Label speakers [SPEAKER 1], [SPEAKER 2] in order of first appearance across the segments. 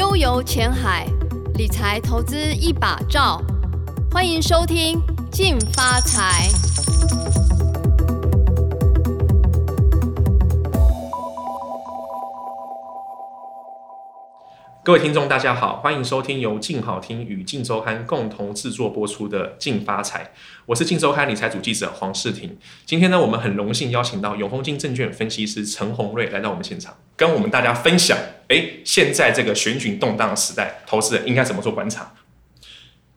[SPEAKER 1] 悠游前海，理财投资一把照。欢迎收听《进发财》。
[SPEAKER 2] 各位听众，大家好，欢迎收听由静好听与静周刊共同制作播出的《静发财》，我是静周刊理财组记者黄世廷。今天呢，我们很荣幸邀请到永丰金证券分析师陈宏瑞来到我们现场，跟我们大家分享：哎，现在这个选举动荡的时代，投资人应该怎么做观察？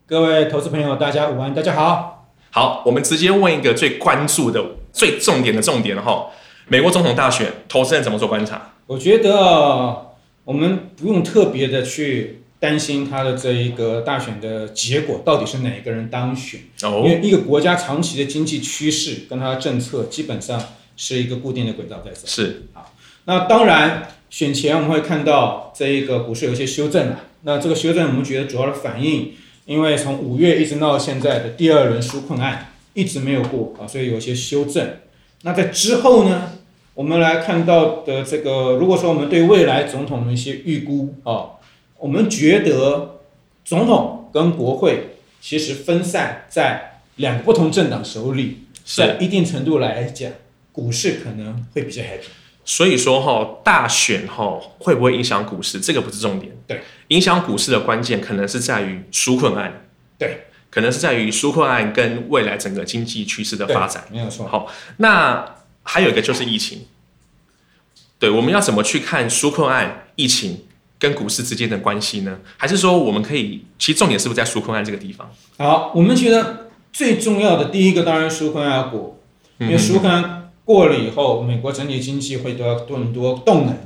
[SPEAKER 3] 各位投资朋友，大家午安，大家好。
[SPEAKER 2] 好，我们直接问一个最关注的、最重点的重点哈，美国总统大选，投资人怎么做观察？
[SPEAKER 3] 我觉得。我们不用特别的去担心他的这一个大选的结果到底是哪一个人当选，因为一个国家长期的经济趋势跟它的政策基本上是一个固定的轨道在走。
[SPEAKER 2] 是
[SPEAKER 3] 啊，那当然选前我们会看到这一个股市有一些修正了，那这个修正我们觉得主要的反应，因为从五月一直闹到现在的第二轮纾困案一直没有过啊，所以有一些修正。那在之后呢？我们来看到的这个，如果说我们对未来总统的一些预估啊，我们觉得总统跟国会其实分散在两个不同政党手里，在一定程度来讲，股市可能会比较 happy。
[SPEAKER 2] 所以说哈，大选哈会不会影响股市？这个不是重点。
[SPEAKER 3] 对，
[SPEAKER 2] 影响股市的关键可能是在于纾困案。
[SPEAKER 3] 对，
[SPEAKER 2] 可能是在于纾困案跟未来整个经济趋势的发展。
[SPEAKER 3] 没有错。
[SPEAKER 2] 好，那。还有一个就是疫情，对，我们要怎么去看纾困案、疫情跟股市之间的关系呢？还是说我们可以，其实重点是不是在纾困案这个地方？
[SPEAKER 3] 好，我们觉得最重要的第一个当然纾困案要过，因为纾困案过了以后，美国整体经济会得到更多动能，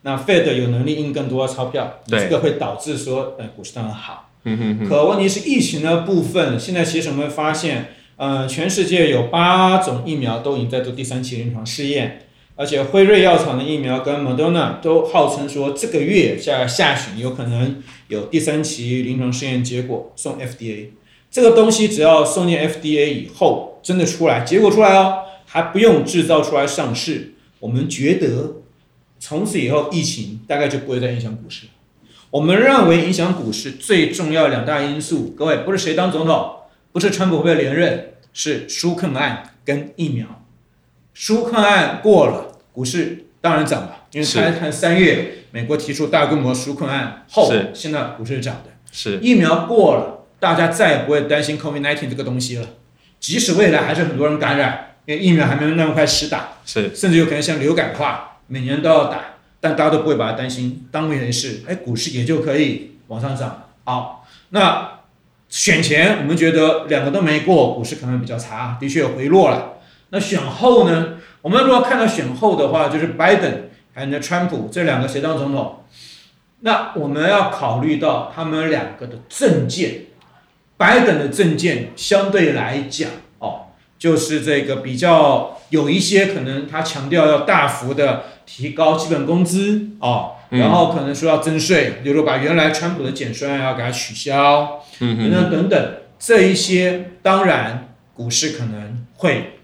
[SPEAKER 3] 那 Fed 有能力印更多的钞票，这个会导致说，呃，股市当然好。嗯哼哼。可问题是疫情的部分，现在其实我们会发现。呃，全世界有八种疫苗都已经在做第三期临床试验，而且辉瑞药厂的疫苗跟 Moderna 都号称说这个月下下旬有可能有第三期临床试验结果送 FDA。这个东西只要送进 FDA 以后，真的出来结果出来哦，还不用制造出来上市，我们觉得从此以后疫情大概就不会再影响股市。我们认为影响股市最重要两大因素，各位不是谁当总统。不是川普会不会连任，是纾困案跟疫苗。纾困案过了，股市当然涨了，因为才看三月美国提出大规模纾困案后，现在股市是涨的。
[SPEAKER 2] 是
[SPEAKER 3] 疫苗过了，大家再也不会担心 COVID-19 这个东西了。即使未来还是很多人感染，因为疫苗还没有那么快实打，
[SPEAKER 2] 是
[SPEAKER 3] 甚至有可能像流感化，每年都要打，但大家都不会把它担心当回事。哎，股市也就可以往上涨。好，那。选前我们觉得两个都没过，股市可能比较差，的确有回落了。那选后呢？我们如果看到选后的话，就是拜登还有川普这两个谁当总统？那我们要考虑到他们两个的政见。拜登的政见相对来讲，哦，就是这个比较有一些可能他强调要大幅的提高基本工资，哦。然后可能说要征税，比如说把原来川普的减税案要给它取消，等等等等，这一些当然股市可能会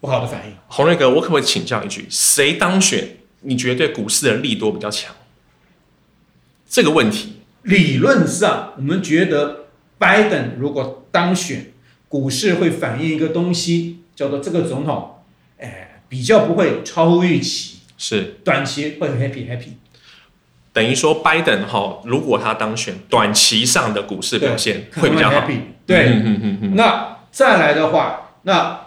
[SPEAKER 3] 不好的反应。
[SPEAKER 2] 洪瑞哥，我可不可以请教一句，谁当选你觉得对股市的利多比较强？这个问题，
[SPEAKER 3] 理论上我们觉得拜登如果当选，股市会反映一个东西，叫做这个总统，哎，比较不会超乎预期，
[SPEAKER 2] 是
[SPEAKER 3] 短期会 happy happy。
[SPEAKER 2] 等于说，拜登哈，如果他当选，短期上的股市表现会比较好。
[SPEAKER 3] 对，嗯嗯嗯嗯。那再来的话，那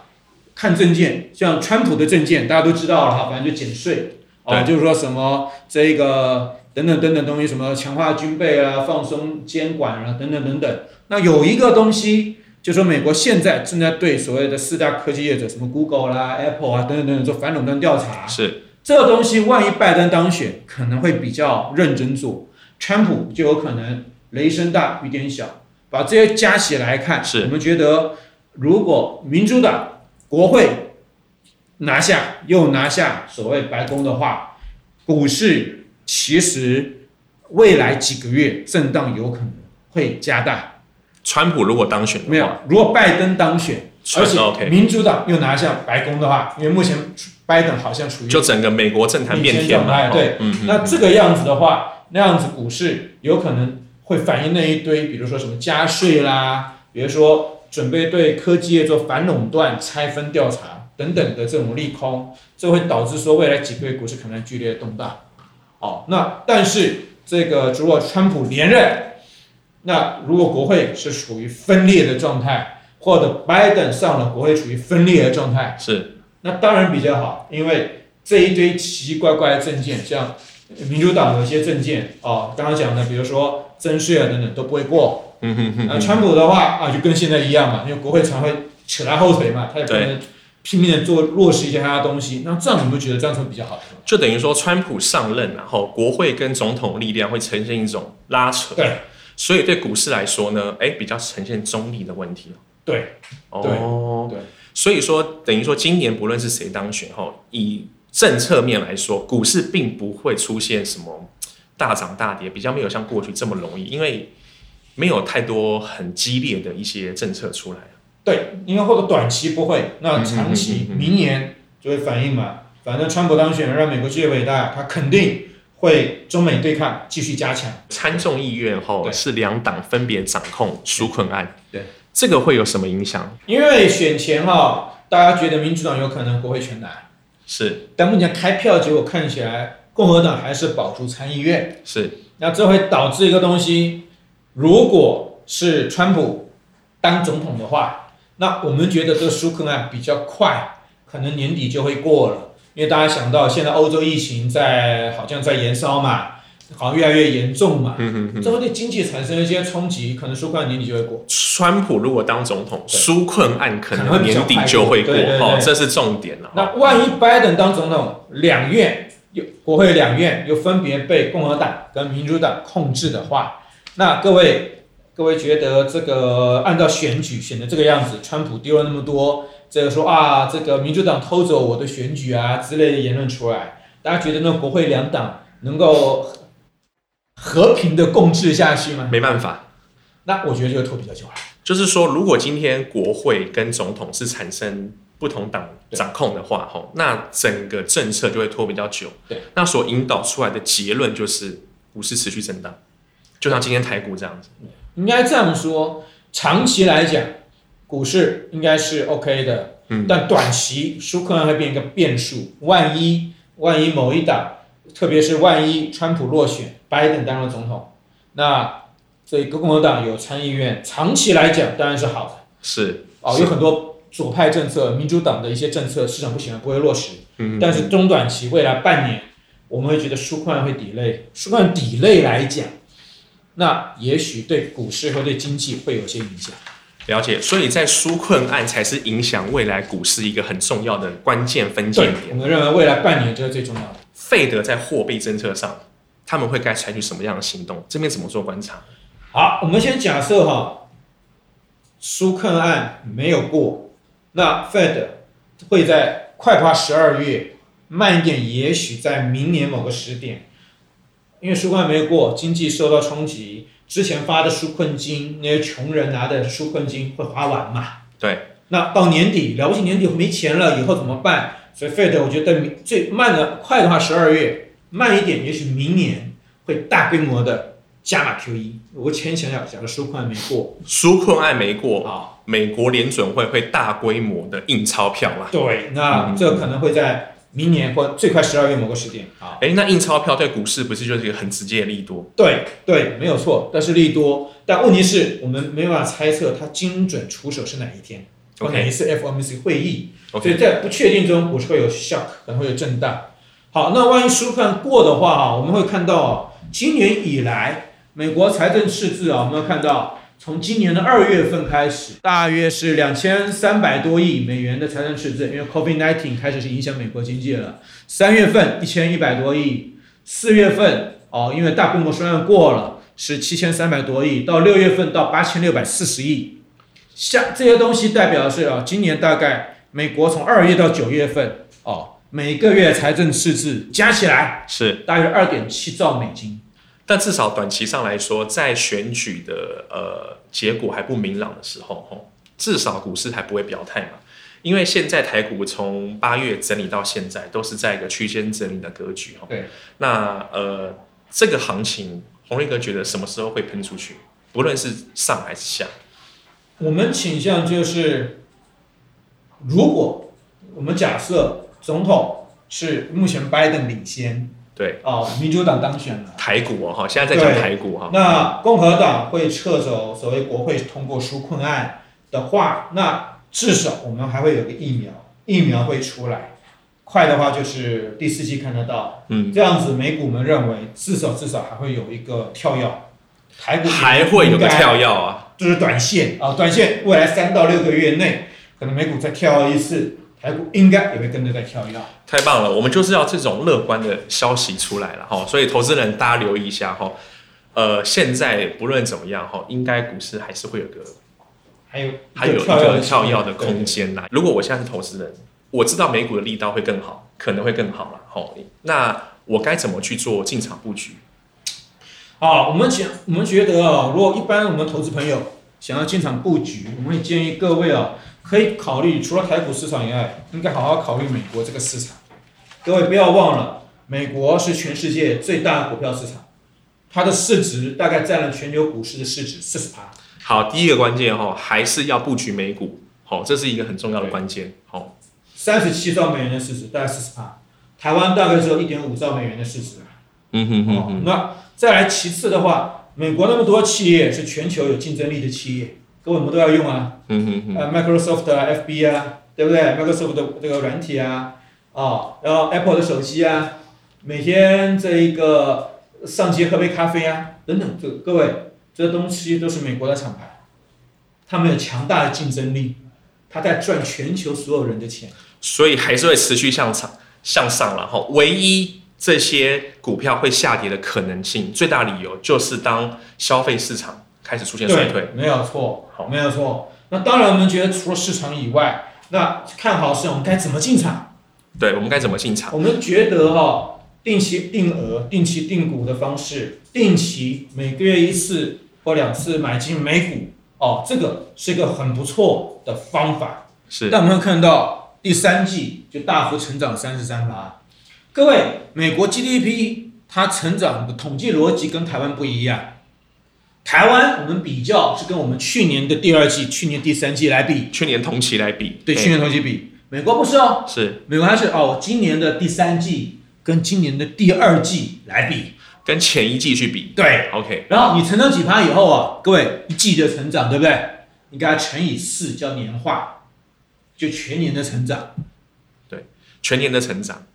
[SPEAKER 3] 看政见，像川普的政见，大家都知道了哈，反正就减税啊，就是说什么这个等等等等东西，什么强化军备啊，放松监管啊，等等等等。那有一个东西，就是说美国现在正在对所谓的四大科技业者，什么 Google 啦、Apple 啊等等等等做反垄断调查。
[SPEAKER 2] 是。
[SPEAKER 3] 这个东西万一拜登当选，可能会比较认真做，川普就有可能雷声大雨点小。把这些加起来看，
[SPEAKER 2] 是
[SPEAKER 3] 我们觉得，如果民主党国会拿下又拿下所谓白宫的话，股市其实未来几个月震荡有可能会加大。
[SPEAKER 2] 川普如果当选，
[SPEAKER 3] 没有，如果拜登当选，而且民主党又拿下白宫的话，因为目前。拜登好像处于
[SPEAKER 2] 就整个美国政坛变天嘛，
[SPEAKER 3] 对，嗯、那这个样子的话，那样子股市有可能会反映那一堆，比如说什么加税啦，比如说准备对科技业做反垄断、拆分调查等等的这种利空，这会导致说未来几个月股市可能剧烈动荡。哦，那但是这个如果川普连任，那如果国会是处于分裂的状态，或者拜登上了国会处于分裂的状态，
[SPEAKER 2] 是，那
[SPEAKER 3] 当然比较好，因为这一堆奇奇怪怪的政见，像民主党有些政见哦，刚刚讲的，比如说增税啊等等都不会过。嗯哼哼。那川普的话啊，就跟现在一样嘛，因为国会常会扯他后腿嘛，他也不能拼命的做落实一些他的东西。那这样你们觉得这样会比较好？
[SPEAKER 2] 就等于说，川普上任，然后国会跟总统力量会呈现一种拉扯。
[SPEAKER 3] 对。
[SPEAKER 2] 所以对股市来说呢，哎，比较呈现中立的问题。
[SPEAKER 3] 对，
[SPEAKER 2] 哦，对，所以说等于说今年不论是谁当选后，以政策面来说，股市并不会出现什么大涨大跌，比较没有像过去这么容易，因为没有太多很激烈的一些政策出来。
[SPEAKER 3] 对，因为或者短期不会，那长期明年就会反映嘛。反正川普当选让美国继续伟大，他肯定。会中美对抗继续加强，
[SPEAKER 2] 参众议院后是两党分别掌控纾困案，
[SPEAKER 3] 对，
[SPEAKER 2] 这个会有什么影响？
[SPEAKER 3] 因为选前哈，大家觉得民主党有可能国会全拿，
[SPEAKER 2] 是，
[SPEAKER 3] 但目前开票结果看起来，共和党还是保住参议院，
[SPEAKER 2] 是，
[SPEAKER 3] 那这会导致一个东西，如果是川普当总统的话，那我们觉得这个纾困案比较快，可能年底就会过了。因为大家想到现在欧洲疫情在好像在延烧嘛，好像越来越严重嘛，这会对经济产生一些冲击，可能纾困年底就会过。
[SPEAKER 2] 川普如果当总统，纾困案可能年底就会过，哦，这是重点了。
[SPEAKER 3] 那万一拜登当总统，两院又国会两院又分别被共和党跟民主党控制的话，那各位各位觉得这个按照选举选的这个样子，川普丢了那么多。这个说啊，这个民主党偷走我的选举啊之类的言论出来，大家觉得那国会两党能够和平的共治下去吗？
[SPEAKER 2] 没办法，
[SPEAKER 3] 那我觉得就会拖比较久了。
[SPEAKER 2] 就是说，如果今天国会跟总统是产生不同党掌控的话，吼，那整个政策就会拖比较久。
[SPEAKER 3] 对，
[SPEAKER 2] 那所引导出来的结论就是股市持续震荡，就像今天台股这样子。
[SPEAKER 3] 应该这样说，长期来讲。股市应该是 OK 的，嗯，但短期舒克案会变一个变数。万一万一某一党，特别是万一川普落选，拜登当了总统，那这个共和党有参议院，长期来讲当然是好的。
[SPEAKER 2] 是
[SPEAKER 3] 哦，有很多左派政策，民主党的一些政策市场不喜欢，不会落实。嗯，但是中短期未来半年，我们会觉得纾困案会 delay，纾困案 delay 来讲，那也许对股市和对经济会有些影响。
[SPEAKER 2] 了解，所以在纾困案才是影响未来股市一个很重要的关键分界点。
[SPEAKER 3] 我们认为未来半年这是最重要的。
[SPEAKER 2] 费德在货币政策上，他们会该采取什么样的行动？这边怎么做观察？
[SPEAKER 3] 好，我们先假设哈，纾困案没有过，那 Fed 会在快怕十二月，慢一点，也许在明年某个时点，因为纾困案没有过，经济受到冲击。之前发的纾困金，那些穷人拿的纾困金会花完嘛？
[SPEAKER 2] 对。
[SPEAKER 3] 那到年底，了不起年底没钱了，以后怎么办？所以 Fed 我觉得最慢的快的话十二月，慢一点也许明年会大规模的加码 QE。我先想想，假如纾困案没过，
[SPEAKER 2] 纾困案没过啊，美国联准会会大规模的印钞票嘛？
[SPEAKER 3] 对，那这可能会在。明年或最快十二月某个时间啊，
[SPEAKER 2] 哎，那印钞票对股市不是就是一个很直接的利多？
[SPEAKER 3] 对对，没有错，但是利多，但问题是我们没办法猜测它精准出手是哪一天，或哪一次 FOMC 会议.所以在不确定中，股市会有 shock，可能会有震荡。好，那万一纾困过的话啊，我们会看到今年以来美国财政赤字啊，我们要看到。从今年的二月份开始，大约是两千三百多亿美元的财政赤字，因为 COVID-19 开始是影响美国经济了。三月份一千一百多亿，四月份哦，因为大规模纾困过了，是七千三百多亿，到六月份到八千六百四十亿。像这些东西代表的是啊，今年大概美国从二月到九月份哦，每个月财政赤字加起来
[SPEAKER 2] 是
[SPEAKER 3] 大约二点七兆美金。
[SPEAKER 2] 但至少短期上来说，在选举的呃结果还不明朗的时候，吼，至少股市还不会表态嘛。因为现在台股从八月整理到现在，都是在一个区间整理的格局，吼。
[SPEAKER 3] 对。
[SPEAKER 2] 那呃，这个行情，鸿瑞哥觉得什么时候会喷出去？不论是上还是下，
[SPEAKER 3] 我们倾向就是，如果我们假设总统是目前拜登领先，
[SPEAKER 2] 对，
[SPEAKER 3] 哦，民主党当选了，
[SPEAKER 2] 台股哦，哈，现在在讲台股哈，
[SPEAKER 3] 那共和党会撤走所谓国会通过纾困案的话，那至少我们还会有个疫苗，疫苗会出来，快的话就是第四季看得到，嗯，这样子美股们认为至少至少还会有一个跳跃，台股
[SPEAKER 2] 还会有个跳跃啊，
[SPEAKER 3] 就是短线啊，短线未来三到六个月内，可能美股再跳一次，台股应该也会跟着再跳一跳。
[SPEAKER 2] 太棒了，我们就是要这种乐观的消息出来了哈，所以投资人大家留意一下哈，呃，现在不论怎么样哈，应该股市还是会有个。
[SPEAKER 3] 还有
[SPEAKER 2] 还有一个跳跃的空间呐。如果我现在是投资人，我知道美股的力道会更好，可能会更好了。好，那我该怎么去做进场布局？
[SPEAKER 3] 好，我们想，我们觉得啊，如果一般我们投资朋友想要进场布局，我们也建议各位啊，可以考虑除了台股市场以外，应该好好考虑美国这个市场。各位不要忘了，美国是全世界最大的股票市场，它的市值大概占了全球股市的市值四十趴。
[SPEAKER 2] 好，第一个关键哈，还是要布局美股，好，这是一个很重要的关键。好，
[SPEAKER 3] 三十七兆美元的市值，大概四十趴，台湾大概只有一点五兆美元的市值。
[SPEAKER 2] 嗯哼哼哼。
[SPEAKER 3] 那再来其次的话，美国那么多企业是全球有竞争力的企业，各位我们都要用啊。嗯哼哼。呃，Microsoft 啊，FB 啊，对不对？Microsoft 的这个软体啊，啊，然后 Apple 的手机啊，每天这一个上街喝杯咖啡啊，等等，这各位。这东西都是美国的厂牌，他们有强大的竞争力，他在赚全球所有人的钱，
[SPEAKER 2] 所以还是会持续向上向上。然后，唯一这些股票会下跌的可能性，最大理由就是当消费市场开始出现衰退。
[SPEAKER 3] 没有错，好，没有错。那当然，我们觉得除了市场以外，那看好市场，我们该怎么进场？
[SPEAKER 2] 对，我们该怎么进场？
[SPEAKER 3] 我们觉得哈，定期定额、定期定股的方式，定期每个月一次。或两次买进美股哦，这个是一个很不错的方法。
[SPEAKER 2] 是，
[SPEAKER 3] 但我们会看到第三季就大幅成长三十三%。各位，美国 GDP 它成长的统计逻辑跟台湾不一样。台湾我们比较是跟我们去年的第二季、去年第三季来比，
[SPEAKER 2] 去年同期来比，
[SPEAKER 3] 对，去年同期比。美国不是哦，
[SPEAKER 2] 是，
[SPEAKER 3] 美国它是哦，今年的第三季跟今年的第二季来比。
[SPEAKER 2] 跟前一季去比，
[SPEAKER 3] 对
[SPEAKER 2] ，OK。
[SPEAKER 3] 然后你成长几趴以后啊，各位一季的成长，对不对？你给它乘以四，叫年化，就全年的成长。
[SPEAKER 2] 对，全年的成长，
[SPEAKER 3] 对，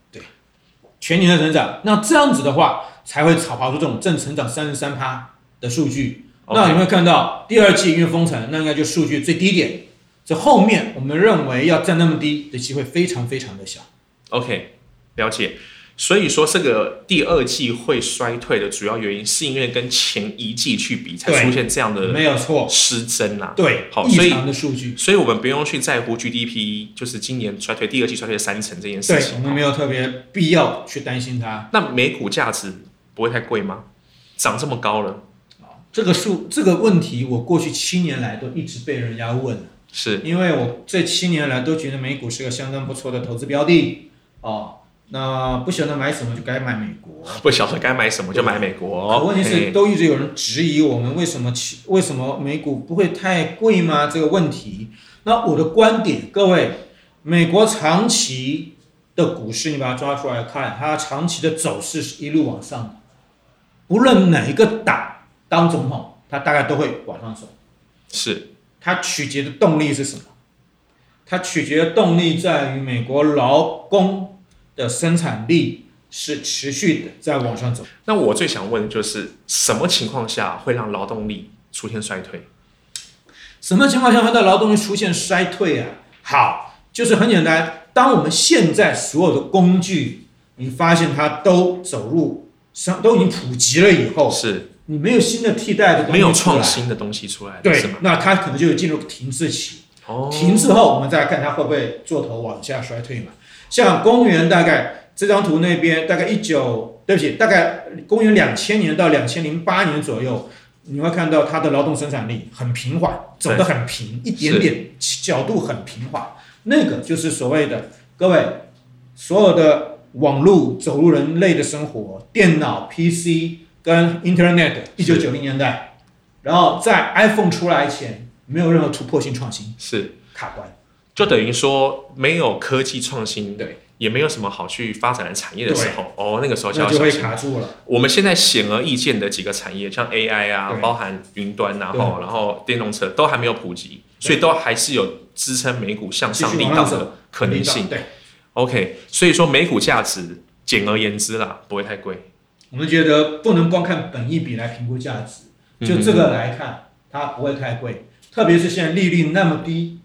[SPEAKER 3] 全年的成长。那这样子的话，才会炒跑出这种正成长三十三趴的数据。那你会看到第二季因为封城，那应该就数据最低点。这后面我们认为要占那么低的机会非常非常的小。
[SPEAKER 2] OK，了解。所以说，这个第二季会衰退的主要原因，是因为跟前一季去比，才出现这样的没有错失真呐。
[SPEAKER 3] 对，
[SPEAKER 2] 好，所以
[SPEAKER 3] 的数据，
[SPEAKER 2] 所以我们不用去在乎 GDP，就是今年衰退，第二季衰退三成这件事情。
[SPEAKER 3] 对，我们没有特别必要去担心它。
[SPEAKER 2] 那美股价值不会太贵吗？涨这么高了？
[SPEAKER 3] 这个数这个问题，我过去七年来都一直被人家问，
[SPEAKER 2] 是
[SPEAKER 3] 因为我这七年来都觉得美股是个相当不错的投资标的哦。那不晓得买什么就该买美国，
[SPEAKER 2] 不晓得该买什么就买美国。
[SPEAKER 3] 可问题是，都一直有人质疑我们为什么为什么美股不会太贵吗？这个问题。那我的观点，各位，美国长期的股市，你把它抓出来看，它长期的走势是一路往上的，不论哪一个党当总统，它大概都会往上走。
[SPEAKER 2] 是，
[SPEAKER 3] 它取决的动力是什么？它取决的动力在于美国劳工。的生产力是持续的在往上走。
[SPEAKER 2] 那我最想问的就是，什么情况下会让劳动力出现衰退？
[SPEAKER 3] 什么情况下会让劳动力出现衰退啊？好，就是很简单，当我们现在所有的工具，你发现它都走入上，都已经普及了以后，
[SPEAKER 2] 是
[SPEAKER 3] 你没有新的替代的东西，
[SPEAKER 2] 没有创新的东西出来，
[SPEAKER 3] 对，那它可能就进入停滞期。哦，停滞后，我们再来看它会不会做头往下衰退嘛？像公元大概这张图那边大概一九，对不起，大概公元两千年到两千零八年左右，你会看到它的劳动生产力很平缓，走得很平，一点点角度很平缓，那个就是所谓的各位所有的网络走入人类的生活，电脑、PC 跟 Internet，一九九零年代，然后在 iPhone 出来前，没有任何突破性创新，
[SPEAKER 2] 是。
[SPEAKER 3] 卡关，
[SPEAKER 2] 就等于说没有科技创新，
[SPEAKER 3] 对，
[SPEAKER 2] 也没有什么好去发展的产业的时候，哦，那个时候就要
[SPEAKER 3] 小心。卡住了。
[SPEAKER 2] 我们现在显而易见的几个产业，像 AI 啊，包含云端，然后然后电动车都还没有普及，所以都还是有支撑美股向上力道的可能性。
[SPEAKER 3] 对
[SPEAKER 2] ，OK，所以说美股价值，简而言之啦，不会太贵。
[SPEAKER 3] 我们觉得不能光看本益比来评估价值，就这个来看，它不会太贵。特别是现在利率那么低，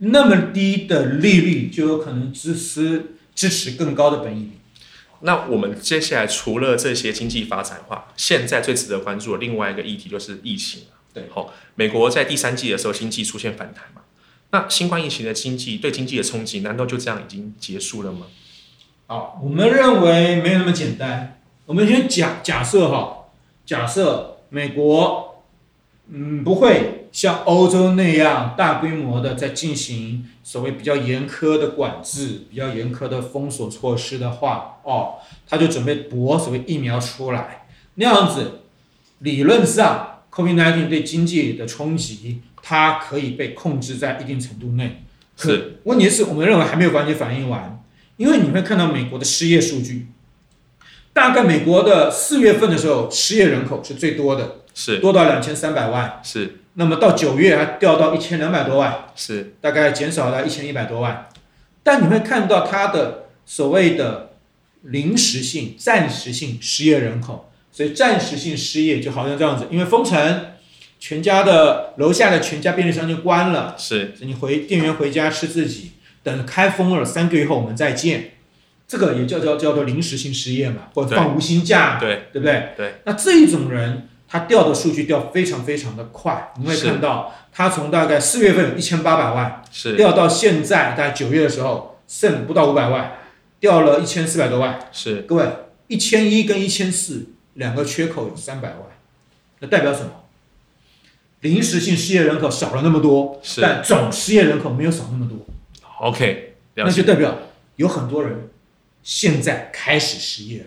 [SPEAKER 3] 那么低的利率就有可能支持支持更高的本益比。
[SPEAKER 2] 那我们接下来除了这些经济发展的话，现在最值得关注的另外一个议题就是疫情。
[SPEAKER 3] 对，
[SPEAKER 2] 好，美国在第三季的时候经济出现反弹嘛？那新冠疫情的经济对经济的冲击，难道就这样已经结束了吗？
[SPEAKER 3] 好，我们认为没有那么简单。我们先假假设哈，假设美国嗯不会像欧洲那样大规模的在进行所谓比较严苛的管制、比较严苛的封锁措施的话，哦，他就准备搏所谓疫苗出来，那样子理论上 COVID-19 对经济的冲击，它可以被控制在一定程度内。
[SPEAKER 2] 是，
[SPEAKER 3] 问题是我们认为还没有完全反应完，因为你会看到美国的失业数据。大概美国的四月份的时候，失业人口是最多的，
[SPEAKER 2] 是
[SPEAKER 3] 多到两千三百万，
[SPEAKER 2] 是。
[SPEAKER 3] 那么到九月还掉到一千两百多万，
[SPEAKER 2] 是，
[SPEAKER 3] 大概减少了一千一百多万。但你会看到它的所谓的临时性、暂时性失业人口，所以暂时性失业就好像这样子，因为封城，全家的楼下的全家便利商店关了，
[SPEAKER 2] 是，
[SPEAKER 3] 你回店员回家吃自己，等开封了三个月后我们再见。这个也叫叫叫做临时性失业嘛，或者放无薪假，
[SPEAKER 2] 对
[SPEAKER 3] 对不对？
[SPEAKER 2] 对。
[SPEAKER 3] 那这一种人，他掉的数据掉非常非常的快，你会看到它从大概四月份有一千八百万，
[SPEAKER 2] 是
[SPEAKER 3] 掉到现在大概九月的时候剩不到五百万，掉了一千四百多万。
[SPEAKER 2] 是。
[SPEAKER 3] 各位，一千一跟一千四两个缺口有三百万，那代表什么？临时性失业人口少了那么多，
[SPEAKER 2] 是。
[SPEAKER 3] 但总失业人口没有少那么多。
[SPEAKER 2] OK，
[SPEAKER 3] 那就代表有很多人。现在开始失业了，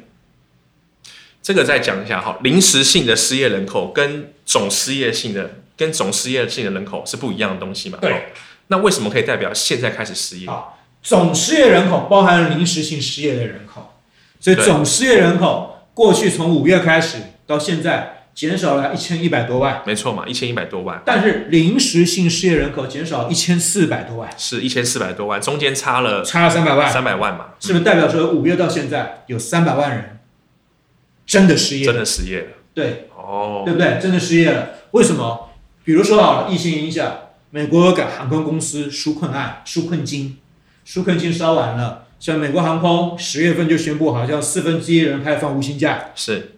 [SPEAKER 2] 这个再讲一下哈，临时性的失业人口跟总失业性的跟总失业性的人口是不一样的东西嘛？
[SPEAKER 3] 对。
[SPEAKER 2] 那为什么可以代表现在开始失业？
[SPEAKER 3] 好，总失业人口包含了临时性失业的人口，所以总失业人口过去从五月开始到现在。减少了一千一百多万，
[SPEAKER 2] 没错嘛，一千一百多万。
[SPEAKER 3] 但是临时性失业人口减少一千四百多万，
[SPEAKER 2] 是一千四百多万，中间差了
[SPEAKER 3] 差了三百万，
[SPEAKER 2] 三百万嘛，
[SPEAKER 3] 是不是代表说五月到现在有三百万人真的失业？
[SPEAKER 2] 真的失业了，
[SPEAKER 3] 对，
[SPEAKER 2] 哦，
[SPEAKER 3] 对不对？真的失业了，为什么？比如说啊，疫情影响，美国有个航空公司纾困案、纾困金，纾困金烧完了，像美国航空十月份就宣布，好像四分之一人开放无薪假，
[SPEAKER 2] 是。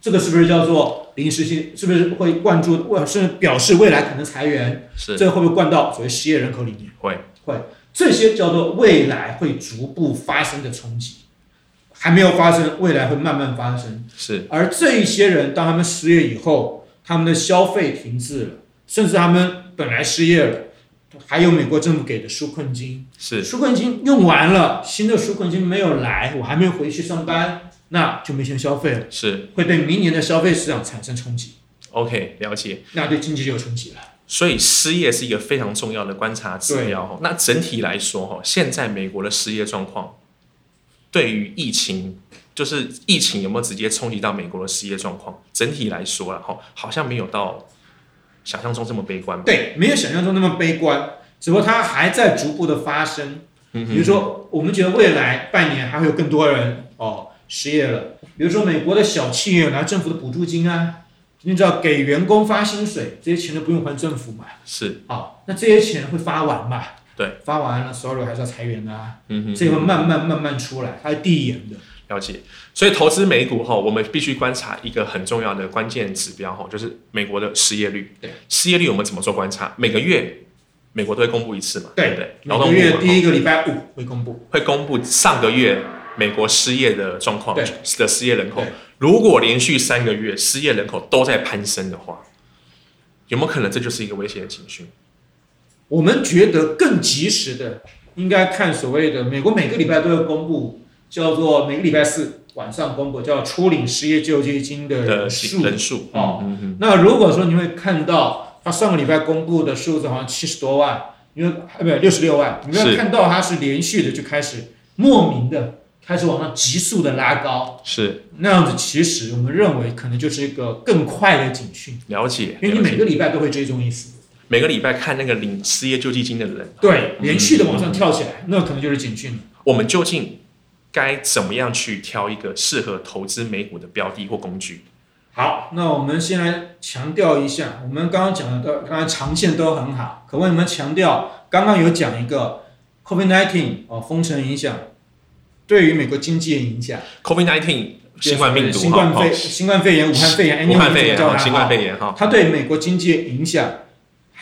[SPEAKER 3] 这个是不是叫做临时性？是不是会灌注，或是表示未来可能裁员？
[SPEAKER 2] 是，
[SPEAKER 3] 这个会不会灌到所谓失业人口里面？
[SPEAKER 2] 会，
[SPEAKER 3] 会。这些叫做未来会逐步发生的冲击，还没有发生，未来会慢慢发生。
[SPEAKER 2] 是。而
[SPEAKER 3] 这一些人，当他们失业以后，他们的消费停滞了，甚至他们本来失业了，还有美国政府给的纾困金，
[SPEAKER 2] 是。
[SPEAKER 3] 纾困金用完了，新的纾困金没有来，我还没有回去上班。那就没钱消费了，
[SPEAKER 2] 是
[SPEAKER 3] 会对明年的消费市场产生冲击。
[SPEAKER 2] OK，了解。
[SPEAKER 3] 那对经济就有冲击了。
[SPEAKER 2] 所以失业是一个非常重要的观察指标。那整体来说，哈，现在美国的失业状况，对于疫情，就是疫情有没有直接冲击到美国的失业状况？整体来说，然后好像没有到想象中这么悲观。
[SPEAKER 3] 对，没有想象中那么悲观，只不过它还在逐步的发生。嗯，比如说，我们觉得未来半年还会有更多人哦。失业了，比如说美国的小企业拿政府的补助金啊，你知道给员工发薪水，这些钱都不用还政府嘛？
[SPEAKER 2] 是
[SPEAKER 3] 啊、哦，那这些钱会发完嘛？
[SPEAKER 2] 对，
[SPEAKER 3] 发完了，sorry 还是要裁员的啊。
[SPEAKER 2] 嗯哼，
[SPEAKER 3] 这会慢慢慢慢出来，它是递延的。
[SPEAKER 2] 了解，所以投资美股后，我们必须观察一个很重要的关键指标哈，就是美国的失业率。
[SPEAKER 3] 对，
[SPEAKER 2] 失业率我们怎么做观察？每个月美国都会公布一次嘛？
[SPEAKER 3] 对
[SPEAKER 2] 对对，
[SPEAKER 3] 每个月第一个礼拜五会公布，
[SPEAKER 2] 会公布上个月。美国失业的状况，的失业人口，如果连续三个月失业人口都在攀升的话，有没有可能这就是一个危险的警讯？
[SPEAKER 3] 我们觉得更及时的，应该看所谓的美国每个礼拜都要公布，叫做每个礼拜四晚上公布叫初领失业救济金的人数，
[SPEAKER 2] 人数
[SPEAKER 3] 哦、嗯嗯。那如果说你会看到他上个礼拜公布的数字好像七十多万，因为不对六十六万，你会看到它是连续的就开始莫名的开始往上急速的拉高，
[SPEAKER 2] 是
[SPEAKER 3] 那样子。其实我们认为可能就是一个更快的警讯。
[SPEAKER 2] 了解，
[SPEAKER 3] 因为你每个礼拜都会追踪一次。
[SPEAKER 2] 每个礼拜看那个领失业救济金的人，
[SPEAKER 3] 对，连续的往上跳起来，嗯、那可能就是警讯。
[SPEAKER 2] 我们究竟该怎么样去挑一个适合投资美股的标的或工具？
[SPEAKER 3] 好，那我们先来强调一下，我们刚刚讲的都，刚才长线都很好，可为我们强调，刚刚有讲一个 COVID-19 哦，封城影响对于美国经济的影响。
[SPEAKER 2] COVID-19 新冠病毒，
[SPEAKER 3] 新冠肺新冠肺炎，武汉肺炎，
[SPEAKER 2] 武汉肺炎，新冠肺炎哈，
[SPEAKER 3] 它对美国经济的影响。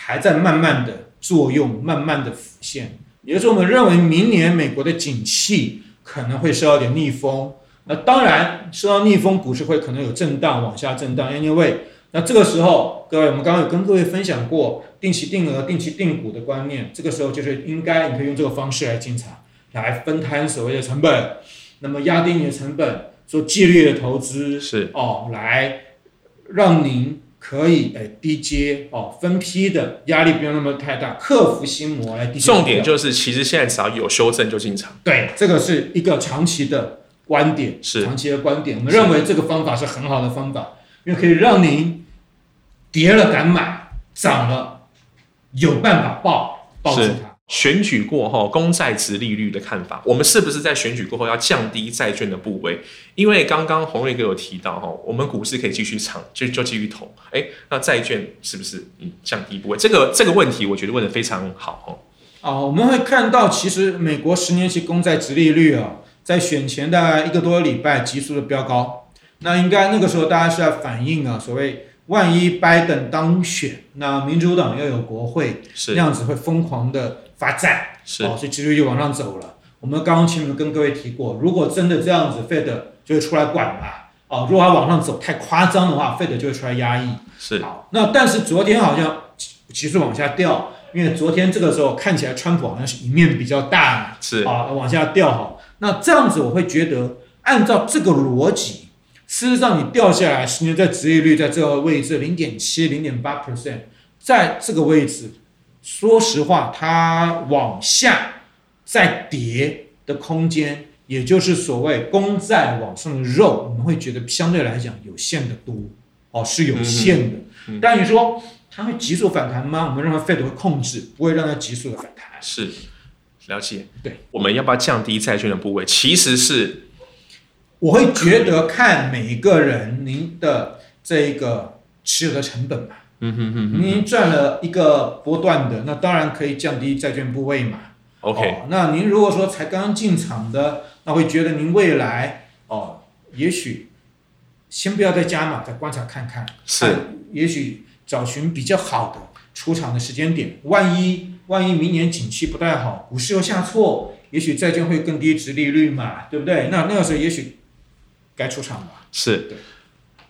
[SPEAKER 3] 还在慢慢的作用，慢慢的浮现。也就是说，我们认为明年美国的景气可能会受到点逆风。那当然，受到逆风，股市会可能有震荡，往下震荡。Anyway，那这个时候，各位，我们刚刚有跟各位分享过定期定额、定期定股的观念。这个时候就是应该，你可以用这个方式来进场，来分摊所谓的成本，那么压低你的成本，做纪律的投资，
[SPEAKER 2] 是
[SPEAKER 3] 哦，来让您。可以哎，低阶哦，分批的压力不用那么太大，克服心魔来低阶。
[SPEAKER 2] 重点就是，其实现在只要有修正就进场。
[SPEAKER 3] 对，这个是一个长期的观点，
[SPEAKER 2] 是
[SPEAKER 3] 长期的观点。我们认为这个方法是很好的方法，因为可以让您跌了敢买，涨了有办法抱抱住它。
[SPEAKER 2] 选举过后，公债殖利率的看法，我们是不是在选举过后要降低债券的部位？因为刚刚洪瑞哥有提到哈，我们股市可以继续长，就就继续投。哎，那债券是不是嗯降低部位？这个这个问题，我觉得问得非常好哦。
[SPEAKER 3] 啊，我们会看到，其实美国十年期公债殖利率啊，在选前的一个多礼拜急速的飙高。那应该那个时候大家是要反映啊，所谓。万一拜登当选，那民主党要有国会，
[SPEAKER 2] 是
[SPEAKER 3] 那样子会疯狂的发展，
[SPEAKER 2] 是
[SPEAKER 3] 哦，所以殖利率就往上走了。我们刚刚前面跟各位提过，如果真的这样子，Fed 就会出来管嘛，哦，如果它往上走太夸张的话，Fed 就会出来压抑。
[SPEAKER 2] 是
[SPEAKER 3] 好，那但是昨天好像急速往下掉，因为昨天这个时候看起来川普好像是一面比较大，
[SPEAKER 2] 是
[SPEAKER 3] 啊，往下掉哈，那这样子我会觉得，按照这个逻辑。事实上，你掉下来，十年在殖利率在这个位置零点七、零点八 percent，在这个位置，说实话，它往下再跌的空间，也就是所谓公债往上的肉，我们会觉得相对来讲有限的多，哦，是有限的。但你说它会急速反弹吗？我们认为 Fed 会控制，不会让它急速的反弹。
[SPEAKER 2] 是，了解。
[SPEAKER 3] 对，
[SPEAKER 2] 我们要不要降低债券的部位？其实是。
[SPEAKER 3] 我会觉得看每一个人您的这一个持有的成本吧。
[SPEAKER 2] 嗯哼哼哼。
[SPEAKER 3] 您赚了一个波段的，那当然可以降低债券部位嘛。
[SPEAKER 2] OK。
[SPEAKER 3] 哦，那您如果说才刚刚进场的，那会觉得您未来哦，也许先不要再加嘛，再观察看看。
[SPEAKER 2] 是。
[SPEAKER 3] 也许找寻比较好的出场的时间点。万一万一明年景气不太好，股市又下挫，也许债券会更低值利率嘛，对不对？那那个时候也许。该出场了，
[SPEAKER 2] 是。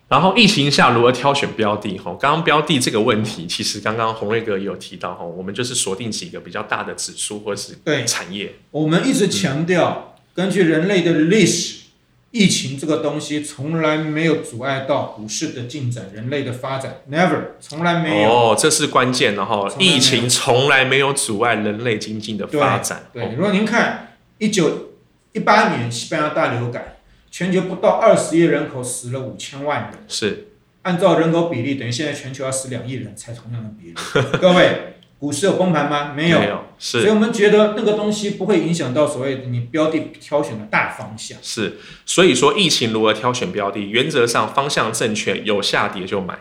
[SPEAKER 2] 然后疫情下如何挑选标的？哈，刚刚标的这个问题，其实刚刚洪瑞哥也有提到哈，我们就是锁定几个比较大的指数或者是产业。
[SPEAKER 3] 我们一直强调，嗯、根据人类的历史，疫情这个东西从来没有阻碍到股市的进展，人类的发展，never，从来没有。
[SPEAKER 2] 哦，这是关键的哈，疫情从来没有阻碍人类经济的发展。
[SPEAKER 3] 对，对，如果您看一九一八年西班牙大流感。全球不到二十亿人口死了五千万人，
[SPEAKER 2] 是
[SPEAKER 3] 按照人口比例，等于现在全球要死两亿人才同样的比例。各位，股市有崩盘吗？没有，
[SPEAKER 2] 没有，是。
[SPEAKER 3] 所以我们觉得那个东西不会影响到所谓你标的挑选的大方向。
[SPEAKER 2] 是，所以说疫情如何挑选标的，原则上方向正确，有下跌就买。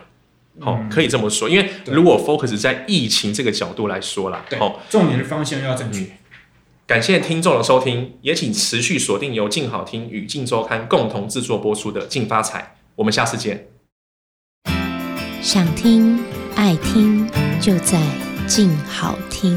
[SPEAKER 2] 好、嗯，可以这么说，因为如果 focus 在疫情这个角度来说啦，
[SPEAKER 3] 对，重点的方向要正确。嗯
[SPEAKER 2] 感谢听众的收听，也请持续锁定由静好听与静周刊共同制作播出的《静发财》，我们下次见。
[SPEAKER 4] 想听爱听，就在静好听。